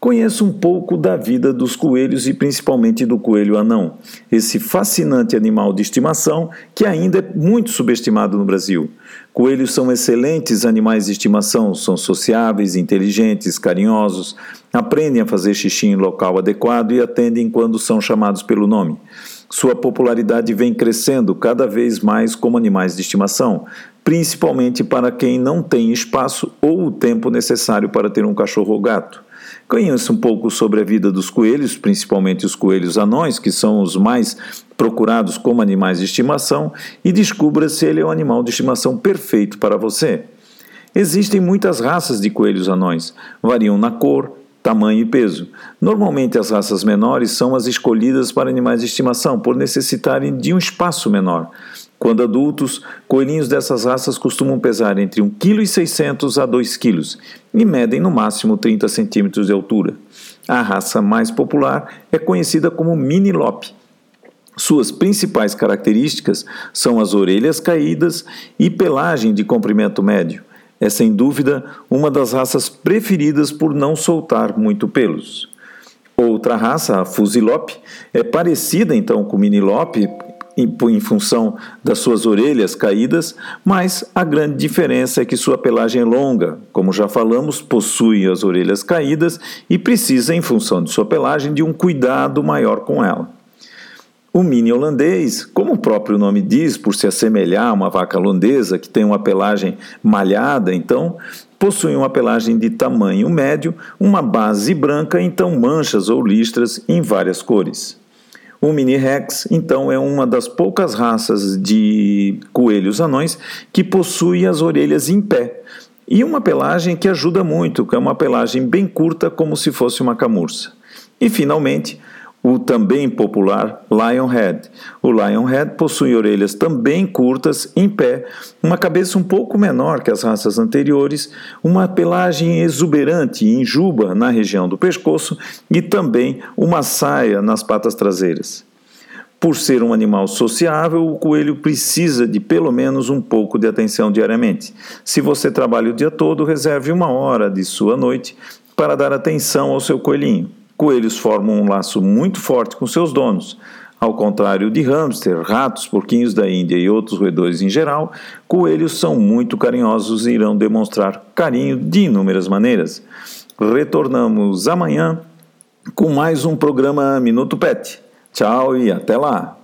Conheça um pouco da vida dos coelhos e principalmente do coelho anão, esse fascinante animal de estimação que ainda é muito subestimado no Brasil. Coelhos são excelentes animais de estimação, são sociáveis, inteligentes, carinhosos, aprendem a fazer xixi em local adequado e atendem quando são chamados pelo nome. Sua popularidade vem crescendo cada vez mais como animais de estimação, principalmente para quem não tem espaço ou o tempo necessário para ter um cachorro ou gato. Conheça um pouco sobre a vida dos coelhos, principalmente os coelhos anões, que são os mais procurados como animais de estimação, e descubra se ele é o animal de estimação perfeito para você. Existem muitas raças de coelhos anões, variam na cor, tamanho e peso. Normalmente, as raças menores são as escolhidas para animais de estimação por necessitarem de um espaço menor. Quando adultos, coelhinhos dessas raças costumam pesar entre 1,6 kg a 2 kg e medem no máximo 30 centímetros de altura. A raça mais popular é conhecida como Mini Lop. Suas principais características são as orelhas caídas e pelagem de comprimento médio. É sem dúvida uma das raças preferidas por não soltar muito pelos. Outra raça, a Fusilop, é parecida então com o Minilop em, função das suas orelhas caídas, mas a grande diferença é que sua pelagem é longa, como já falamos, possui as orelhas caídas e precisa, em função de sua pelagem, de um cuidado maior com ela. O mini holandês, como o próprio nome diz, por se assemelhar a uma vaca holandesa que tem uma pelagem malhada, então possui uma pelagem de tamanho médio, uma base branca, então manchas ou listras em várias cores. O Mini Rex, então, é uma das poucas raças de coelhos anões que possui as orelhas em pé e uma pelagem que ajuda muito, que é uma pelagem bem curta, como se fosse uma camurça. E, finalmente, o também popular Lionhead. O Lionhead possui orelhas também curtas, em pé, uma cabeça um pouco menor que as raças anteriores, uma pelagem exuberante em juba na região do pescoço e também uma saia nas patas traseiras. Por ser um animal sociável, o coelho precisa de pelo menos um pouco de atenção diariamente. Se você trabalha o dia todo, reserve uma hora de sua noite para dar atenção ao seu coelhinho. Coelhos formam um laço muito forte com seus donos. Ao contrário de hamster, ratos, porquinhos da Índia e outros roedores em geral, coelhos são muito carinhosos e irão demonstrar carinho de inúmeras maneiras. Retornamos amanhã com mais um programa Minuto Pet. Tchau e até lá!